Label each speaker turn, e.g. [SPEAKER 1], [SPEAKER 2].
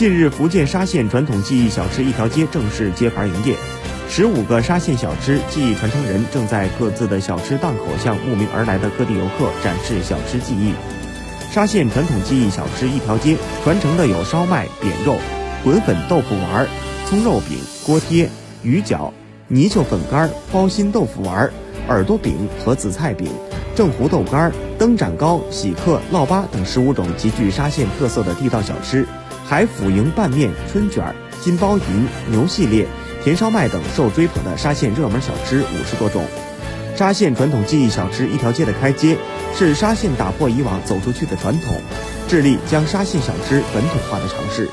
[SPEAKER 1] 近日，福建沙县传统技艺小吃一条街正式揭牌营业，十五个沙县小吃技艺传承人正在各自的小吃档口向慕名而来的各地游客展示小吃技艺。沙县传统技艺小吃一条街传承的有烧麦、扁肉、滚粉豆腐丸、葱肉饼、锅贴、鱼饺、泥鳅粉干、包心豆腐丸、耳朵饼和紫菜饼。正糊豆干、灯盏糕、喜客、烙粑等十五种极具沙县特色的地道小吃，海府营拌面、春卷、金包银、牛系列、甜烧麦等受追捧的沙县热门小吃五十多种。沙县传统技艺小吃一条街的开街，是沙县打破以往走出去的传统，致力将沙县小吃本土化的尝试。